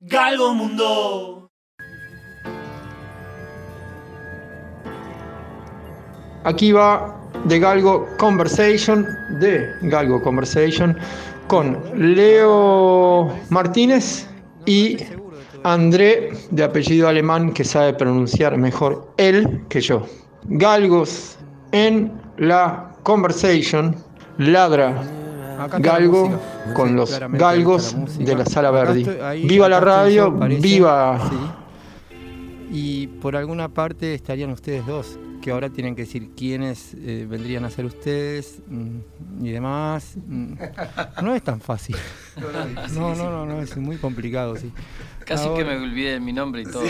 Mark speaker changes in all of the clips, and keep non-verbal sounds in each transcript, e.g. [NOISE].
Speaker 1: Galgo Mundo.
Speaker 2: Aquí va de Galgo Conversation, de Galgo Conversation, con Leo Martínez y André, de apellido alemán, que sabe pronunciar mejor él que yo. Galgos en la Conversation, ladra Galgo con los galgos de la Sala Verdi. Viva la radio, viva...
Speaker 3: Y por alguna parte estarían ustedes dos, que ahora tienen que decir quiénes eh, vendrían a ser ustedes mm, y demás. Mm. No es tan fácil. [LAUGHS] No, no, no, no, es muy complicado, sí.
Speaker 4: Casi
Speaker 3: Ahora-
Speaker 4: que me olvidé de mi nombre y todo.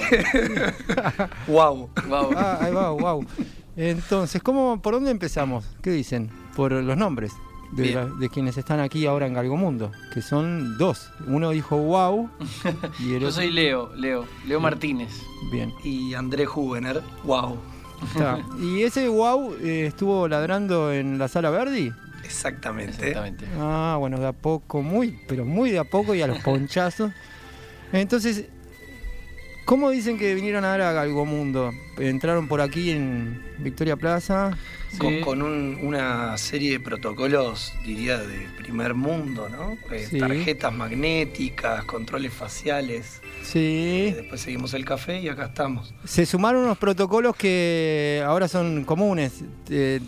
Speaker 5: wow.
Speaker 4: Wow. [LAUGHS]
Speaker 3: Ah, ahí va, wow. Entonces, ¿cómo, ¿por dónde empezamos? ¿Qué dicen? Por los nombres de,
Speaker 4: Bien.
Speaker 3: la- de quienes están aquí ahora en Galgomundo, que son dos. Uno dijo wow [LAUGHS] y el
Speaker 4: Yo
Speaker 3: otro...
Speaker 4: soy Leo, Leo, Leo Martínez.
Speaker 3: Bien.
Speaker 5: Y André Hugener, wow.
Speaker 3: Está. [LAUGHS] ¿Y ese wow eh, estuvo ladrando en la sala Verdi?
Speaker 5: Exactamente.
Speaker 4: Exactamente.
Speaker 3: Ah, bueno, de a poco, muy, pero muy de a poco y a los [LAUGHS] ponchazos. Entonces, ¿cómo dicen que vinieron a dar a Galgomundo? Entraron por aquí en Victoria Plaza.
Speaker 5: Con,
Speaker 4: Sí.
Speaker 5: con un- una serie de protocolos, diría, de primer mundo, ¿no? Eh,
Speaker 3: Sí.
Speaker 5: Tarjetas magnéticas, controles faciales. Eh,
Speaker 3: Sí.
Speaker 5: después seguimos el café y acá estamos.
Speaker 3: Se sumaron unos protocolos que ahora son comunes. Eh,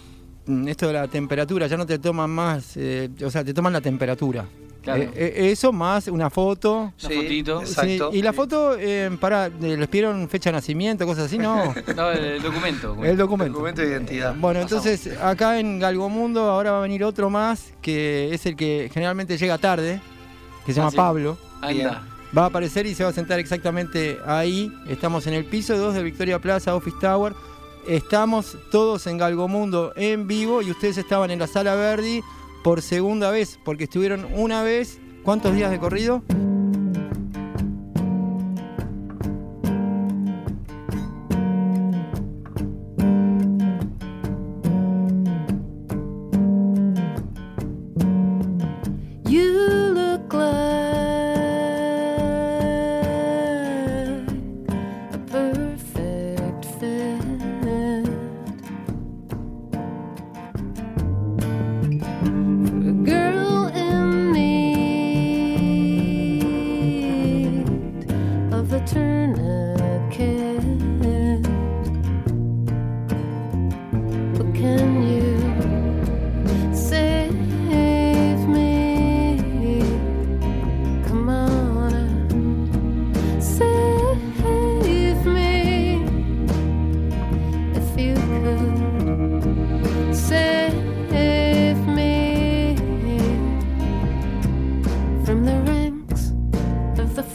Speaker 3: esto de la temperatura, ya no te toman más, eh, o sea, te toman la temperatura.
Speaker 4: Claro.
Speaker 3: Eh, eh, eso más una foto.
Speaker 4: Una fotito.
Speaker 5: Exacto.
Speaker 3: Sí, y la foto, eh, para, eh, les pidieron fecha de nacimiento, cosas así, ¿no? [LAUGHS]
Speaker 4: No, el documento.
Speaker 3: El documento.
Speaker 5: Documento de identidad.
Speaker 3: Bueno,
Speaker 4: Pasamos.
Speaker 3: entonces acá en Galgomundo ahora va a venir otro más, que es el que generalmente llega tarde, que se
Speaker 4: Ah,
Speaker 3: llama
Speaker 4: sí.
Speaker 3: Pablo.
Speaker 4: Anda.
Speaker 3: Va a aparecer y se va a sentar exactamente ahí. Estamos en el piso 2 de Victoria Plaza, Office Tower. Estamos todos en Galgomundo en vivo y ustedes estaban en la sala Verdi por segunda vez, porque estuvieron una vez. ¿Cuántos días de corrido?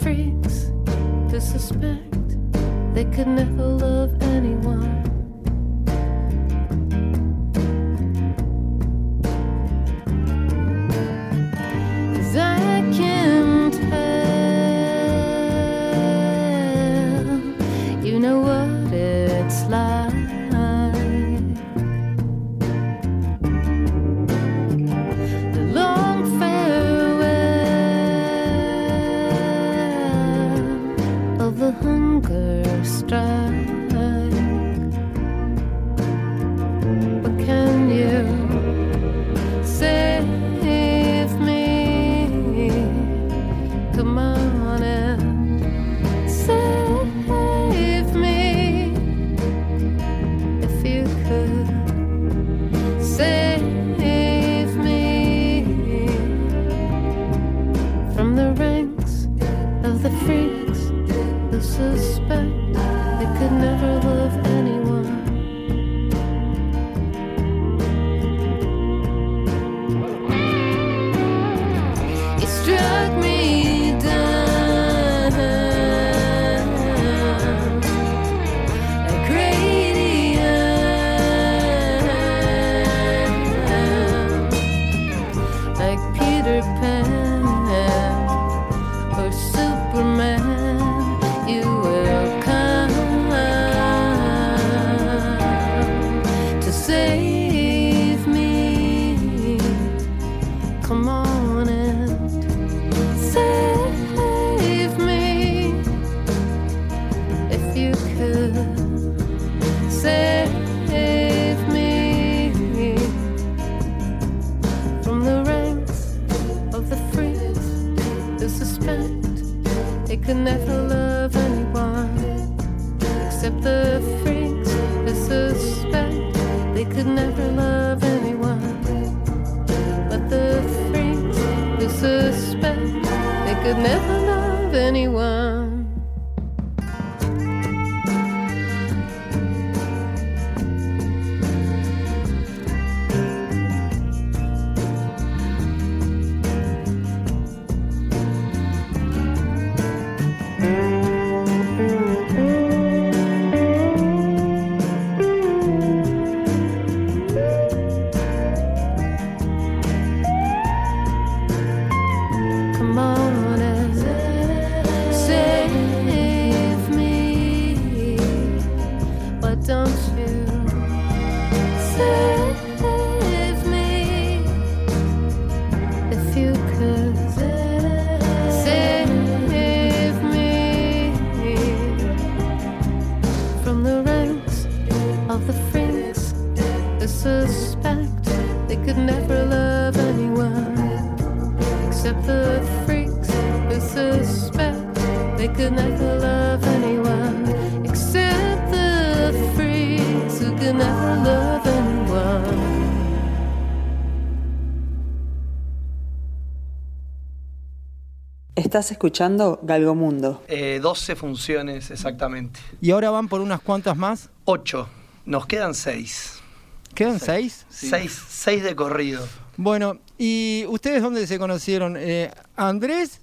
Speaker 6: Freaks to suspect they could never love anyone. They could never freaks who suspect they could never love anyone except the freaks who could never love anyone.
Speaker 7: Estás escuchando Galgomundo.
Speaker 5: Eh, 12 funciones exactamente.
Speaker 3: Y ahora van por unas cuantas más.
Speaker 5: 8. Nos quedan 6.
Speaker 3: ¿Quedan seis?
Speaker 5: 6 de corrido.
Speaker 3: Bueno, ¿y ustedes dónde se conocieron? Eh, Andrés,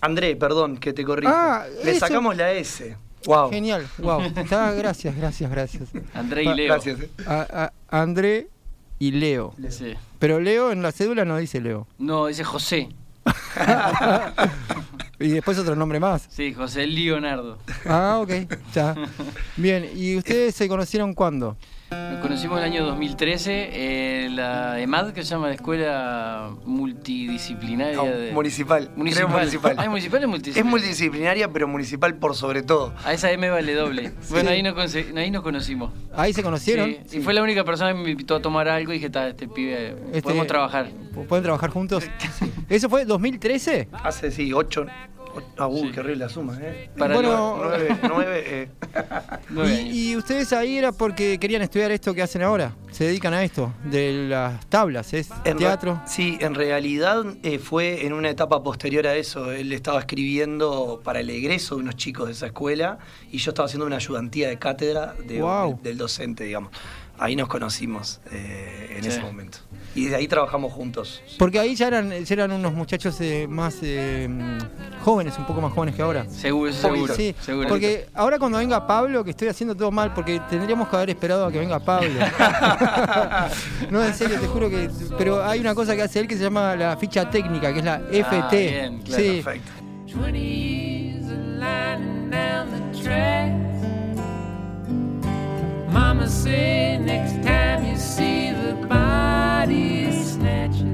Speaker 5: André, perdón, que te corrijo.
Speaker 3: Ah,
Speaker 5: Le
Speaker 3: eso-
Speaker 5: sacamos la S. Wow.
Speaker 3: genial, wow. Está- gracias, gracias, gracias.
Speaker 4: André y Leo.
Speaker 5: Gracias. eh.
Speaker 3: A- a- André y Leo.
Speaker 4: Sí.
Speaker 3: Pero Leo en la cédula no dice Leo.
Speaker 4: No, dice José. [LAUGHS]
Speaker 3: Y después otro nombre más.
Speaker 4: Sí, José Leonardo.
Speaker 3: Ah, ok, ya. Bien, ¿y ustedes se conocieron cuándo?
Speaker 4: Nos conocimos en el año 2013 en la EMAD, que se llama la Escuela Multidisciplinaria
Speaker 5: No,
Speaker 4: de...
Speaker 5: municipal.
Speaker 4: Municipal.
Speaker 5: Creo municipal.
Speaker 4: Ah, ¿es municipal o
Speaker 5: Es
Speaker 4: multidisciplinaria?
Speaker 5: multidisciplinaria, pero municipal por sobre todo.
Speaker 4: A esa M vale doble. [LAUGHS] Bueno, ahí nos, conse- ahí nos conocimos.
Speaker 3: Ahí se conocieron.
Speaker 4: Sí, Y fue la única persona que me invitó a tomar algo y dije, "Ta, este pibe,
Speaker 3: Este-
Speaker 4: podemos trabajar.
Speaker 3: ¿Pueden trabajar juntos? [LAUGHS] ¿Eso fue 2013?
Speaker 5: Hace, sí, 8. Ah, uy,
Speaker 4: Sí.
Speaker 5: qué horrible la suma, ¿eh?
Speaker 4: Para
Speaker 3: Bueno,
Speaker 5: 9, 9, eh.
Speaker 4: Nueve años. [LAUGHS]
Speaker 3: Y, y ustedes ahí era porque querían estudiar esto que hacen ahora. Se dedican a esto, de las tablas, es
Speaker 5: En
Speaker 3: teatro.
Speaker 5: Sí, en realidad eh, fue en una etapa posterior a eso. Él estaba escribiendo para el egreso de unos chicos de esa escuela y yo estaba haciendo una ayudantía de cátedra de-
Speaker 3: Guau.
Speaker 5: del, del docente, digamos. Ahí nos conocimos eh, en
Speaker 4: Sí.
Speaker 5: ese momento. Y de ahí trabajamos juntos.
Speaker 3: Porque ahí ya eran, ya eran unos muchachos eh, más eh, jóvenes, un poco más jóvenes que ahora.
Speaker 4: Seguro, seguro.
Speaker 3: Sí,
Speaker 4: seguro.
Speaker 3: porque ahora cuando venga Pablo, que estoy haciendo todo mal, porque tendríamos que haber esperado a que venga Pablo. [LAUGHS] [LAUGHS] no, en serio, te juro que. Pero hay una cosa que hace él que se llama la ficha técnica, que es la FT.
Speaker 4: bien, claro,
Speaker 3: sí,
Speaker 5: Perfecto.
Speaker 1: 20 years of lining down the tracks. Mama say next time you see the body snatchers,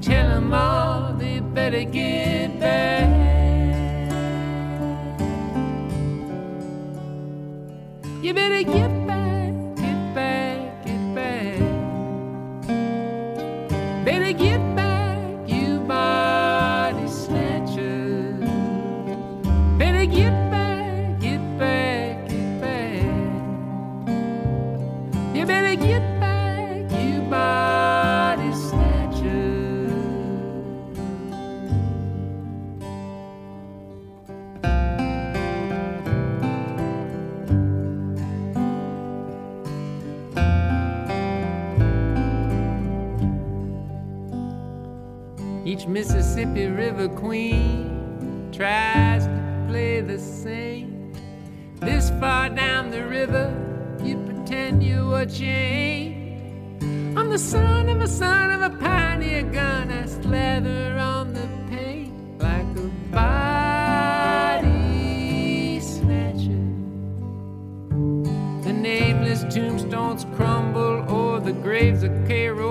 Speaker 1: tell them all they better get back. You better get Mississippi River queen tries ain't. I'm the son of a son of a pioneer gun. I slather on the paint like a body snatcher. The nameless tombstones crumble o'er the graves of Cairo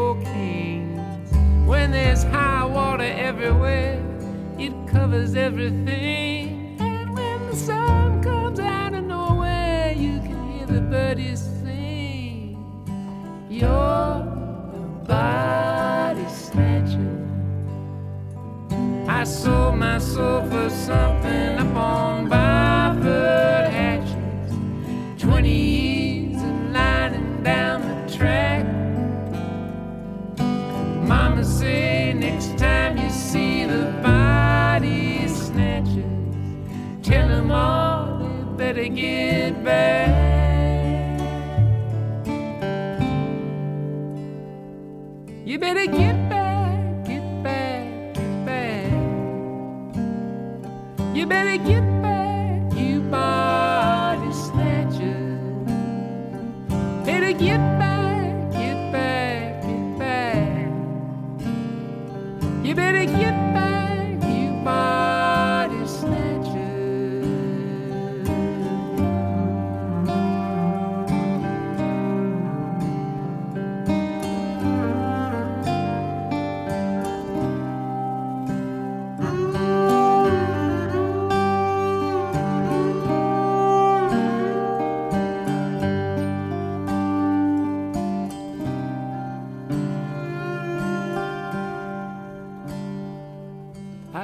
Speaker 1: get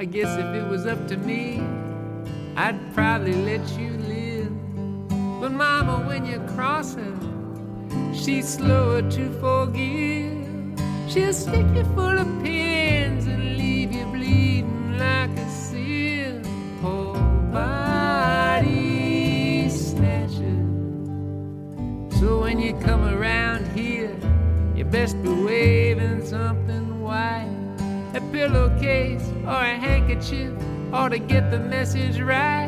Speaker 1: I guess if it was up to me, I'd probably let you live. But mama, when you cross her, she's slower to forgive. She'll stick you full of pins and leave you bleeding like a seal. Poor body snatcher. So when you come around here, you best be waving something white. A pillowcase or a handkerchief or to get the message right.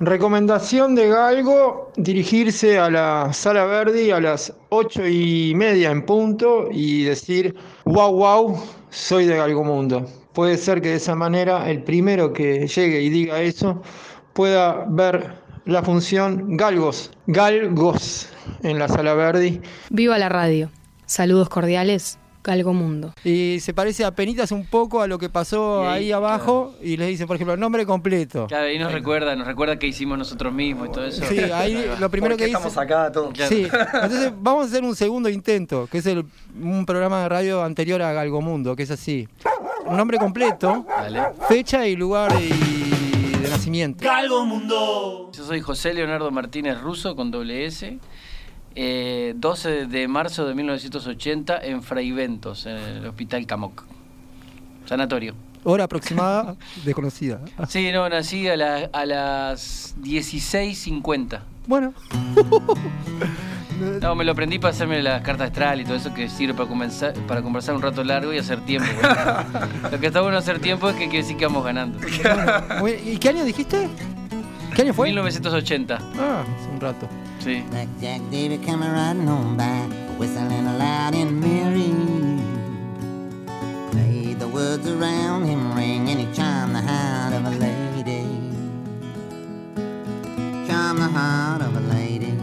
Speaker 2: Recomendación de Galgo, dirigirse a la Sala Verdi a las ocho y media en punto y decir, wow, wow, soy de Galgo Mundo. Puede ser que de esa manera el primero que llegue y diga eso pueda ver la función Galgos, Galgos en la Sala Verdi.
Speaker 8: Viva la radio. Saludos cordiales, Galgo Mundo.
Speaker 3: Y se parece a penitas un poco a lo que pasó
Speaker 4: ahí,
Speaker 3: ahí abajo y les dice, por ejemplo, nombre completo.
Speaker 4: Claro, ahí nos recuerda, nos recuerda que hicimos nosotros mismos y todo eso.
Speaker 3: Sí, ahí lo primero
Speaker 5: ¿Por qué
Speaker 3: que dice...
Speaker 5: estamos acá todos?
Speaker 4: Claro.
Speaker 3: Sí, entonces vamos a hacer un segundo intento, que es el, un programa de radio anterior a Galgomundo, que es así. Un nombre completo,
Speaker 4: Dale.
Speaker 3: fecha y lugar y nacimiento.
Speaker 4: Yo soy José Leonardo Martínez Russo con doble S. eh, 12 de marzo de 1980 en Fraiventos, en el Hospital Camoc. Sanatorio.
Speaker 3: Hora aproximada desconocida.
Speaker 4: Sí, no, nací a, la- a las 16.50.
Speaker 3: Bueno, [LAUGHS]
Speaker 4: No, me lo aprendí para hacerme las cartas astral y todo eso que sirve para, comenzar, para conversar un rato largo y hacer tiempo. [LAUGHS] lo que está bueno hacer tiempo es que quiere decir que vamos ganando.
Speaker 3: ¿y qué año dijiste? ¿Qué año fue?
Speaker 4: 1980,
Speaker 3: Ah, hace un rato.
Speaker 4: sí.
Speaker 9: The heart of a lady.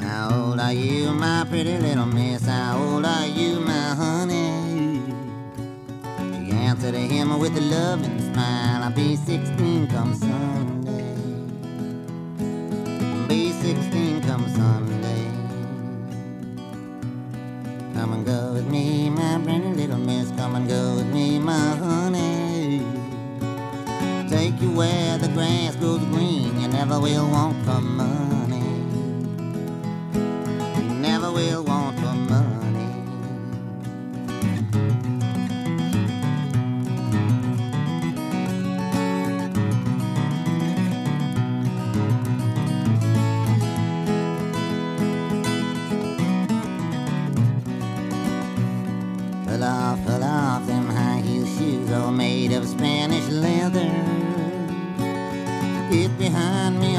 Speaker 9: How old are you, my pretty little miss? How old are you, my honey? She answered him with a loving smile. I'll be 16 come Sunday. Be 16 come Sunday. Come and go with me, my pretty little miss. Come and go with me, take you where the grass grows green. You never will want for money. You never will want for money. Pull off, pull off them high heel shoes all made of spandex. Behind me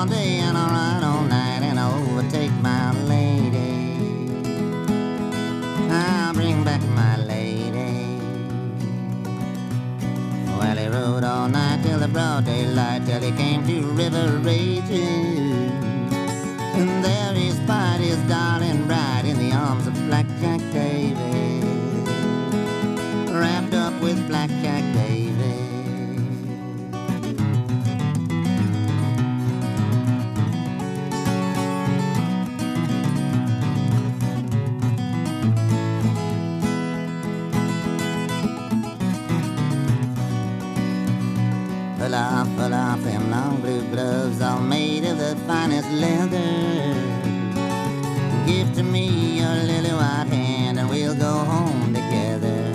Speaker 9: all day and I'll ride all night and I overtake my lady. I'll bring back my lady. Well, he rode all night till the broad daylight, till he came to River Rages. And there he spied his darling bride in the arms of Blackjack David. Pull off, pull off them long blue gloves, all made of the finest leather. Give to me your lily white hand, and we'll go home together.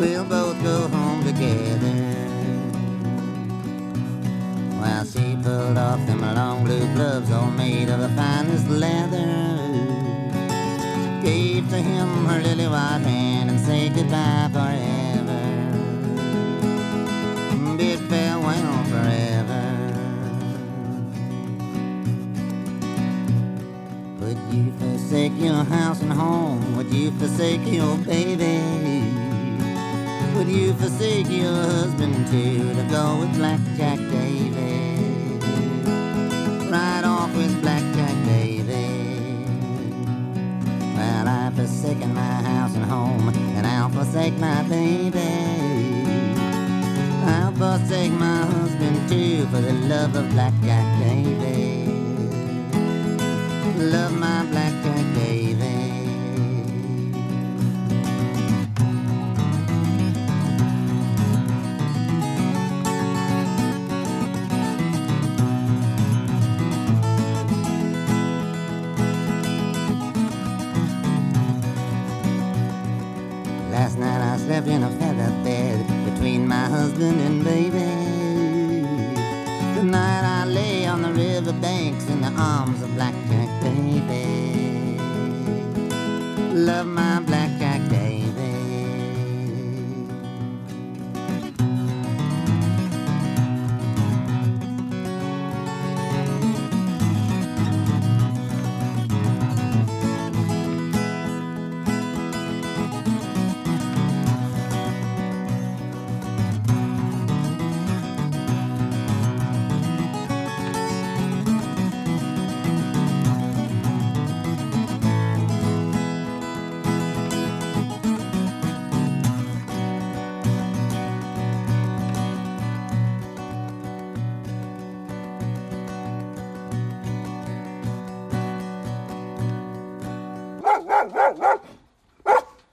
Speaker 9: We'll both go home together. While she pulled off them long blue gloves, all made of the finest leather. Gave to him her lily white hand and said goodbye forever your house and home? Would you forsake your baby? Would you forsake your husband too to go with Blackjack David? Ride off with Blackjack David. Well, I've forsaken my house and home, and I'll forsake my baby. I'll forsake my husband too for the love of Blackjack Davy. Love my Blackjack living in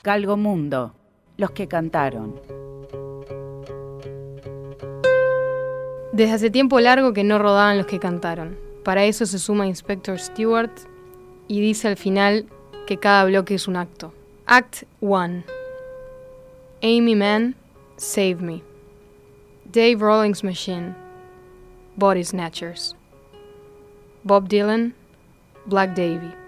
Speaker 10: Galgomundo, los que cantaron.
Speaker 8: Desde hace tiempo largo que no rodaban los que cantaron. Para eso se suma Inspector Stewart y dice al final que cada bloque es un acto. Act 1. Amy Mann, Save Me. Dave Rawlings Machine, Body Snatchers. Bob Dylan, Black Davy.